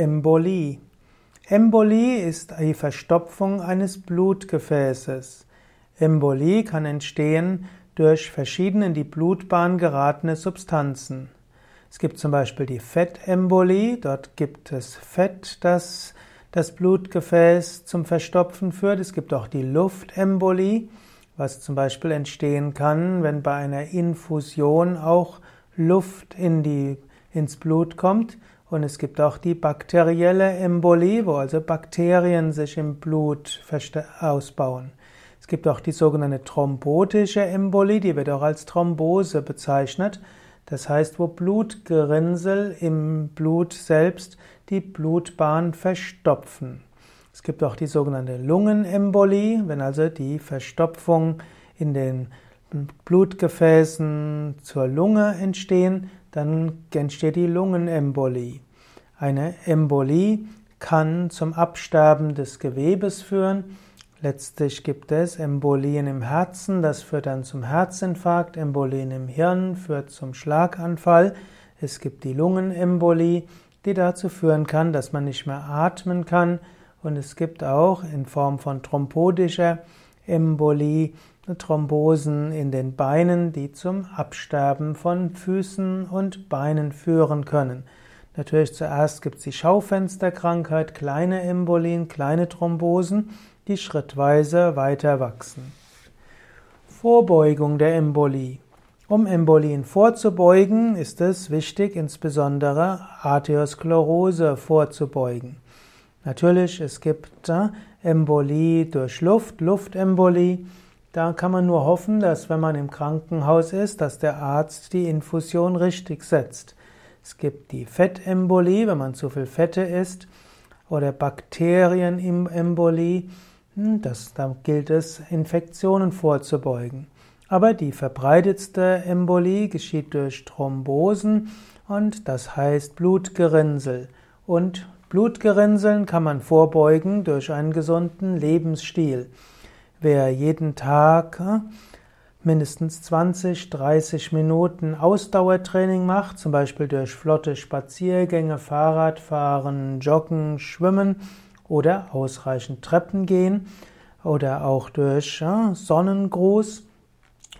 Embolie. Embolie ist die Verstopfung eines Blutgefäßes. Embolie kann entstehen durch verschiedene in die Blutbahn geratene Substanzen. Es gibt zum Beispiel die Fettembolie, dort gibt es Fett, das das Blutgefäß zum Verstopfen führt. Es gibt auch die Luftembolie, was zum Beispiel entstehen kann, wenn bei einer Infusion auch Luft in die, ins Blut kommt. Und es gibt auch die bakterielle Embolie, wo also Bakterien sich im Blut ausbauen. Es gibt auch die sogenannte thrombotische Embolie, die wird auch als Thrombose bezeichnet. Das heißt, wo Blutgerinnsel im Blut selbst die Blutbahn verstopfen. Es gibt auch die sogenannte Lungenembolie, wenn also die Verstopfung in den Blutgefäßen zur Lunge entstehen, dann entsteht die Lungenembolie. Eine Embolie kann zum Absterben des Gewebes führen. Letztlich gibt es Embolien im Herzen, das führt dann zum Herzinfarkt. Embolien im Hirn führt zum Schlaganfall. Es gibt die Lungenembolie, die dazu führen kann, dass man nicht mehr atmen kann. Und es gibt auch in Form von thrombotischer Embolie Thrombosen in den Beinen, die zum Absterben von Füßen und Beinen führen können. Natürlich zuerst gibt es die Schaufensterkrankheit, kleine Embolien, kleine Thrombosen, die schrittweise weiter wachsen. Vorbeugung der Embolie. Um Embolien vorzubeugen, ist es wichtig, insbesondere Arteriosklerose vorzubeugen. Natürlich, es gibt äh, Embolie durch Luft, Luftembolie. Da kann man nur hoffen, dass wenn man im Krankenhaus ist, dass der Arzt die Infusion richtig setzt. Es gibt die Fettembolie, wenn man zu viel Fette isst, oder Bakterienembolie. Hm, das, da gilt es, Infektionen vorzubeugen. Aber die verbreitetste Embolie geschieht durch Thrombosen und das heißt Blutgerinnsel. Und Blutgerinnseln kann man vorbeugen durch einen gesunden Lebensstil. Wer jeden Tag äh, mindestens 20, 30 Minuten Ausdauertraining macht, zum Beispiel durch flotte Spaziergänge, Fahrradfahren, Joggen, Schwimmen oder ausreichend Treppen gehen oder auch durch äh, Sonnengruß,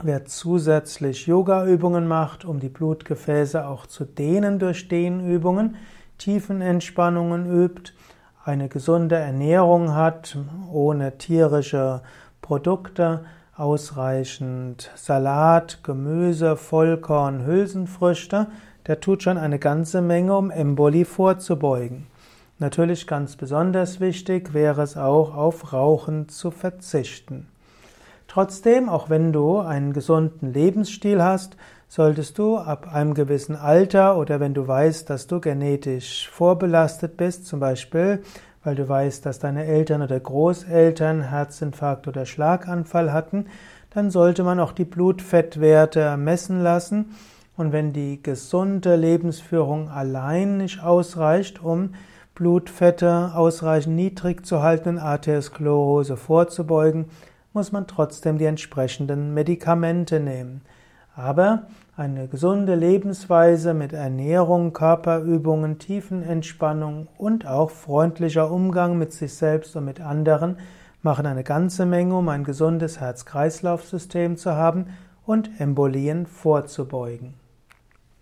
Wer zusätzlich Yoga-Übungen macht, um die Blutgefäße auch zu dehnen durch Dehnübungen, Tiefenentspannungen übt, eine gesunde Ernährung hat, ohne tierische Produkte, ausreichend Salat, Gemüse, Vollkorn, Hülsenfrüchte, der tut schon eine ganze Menge, um Embolie vorzubeugen. Natürlich ganz besonders wichtig wäre es auch, auf Rauchen zu verzichten. Trotzdem, auch wenn du einen gesunden Lebensstil hast, solltest du ab einem gewissen Alter oder wenn du weißt, dass du genetisch vorbelastet bist, zum Beispiel weil du weißt, dass deine Eltern oder Großeltern Herzinfarkt oder Schlaganfall hatten, dann sollte man auch die Blutfettwerte messen lassen. Und wenn die gesunde Lebensführung allein nicht ausreicht, um Blutfette ausreichend niedrig zu halten und Arteriosklerose vorzubeugen, muss man trotzdem die entsprechenden Medikamente nehmen. Aber eine gesunde Lebensweise mit Ernährung, Körperübungen, Tiefenentspannung und auch freundlicher Umgang mit sich selbst und mit anderen machen eine ganze Menge, um ein gesundes Herz-Kreislauf-System zu haben und Embolien vorzubeugen.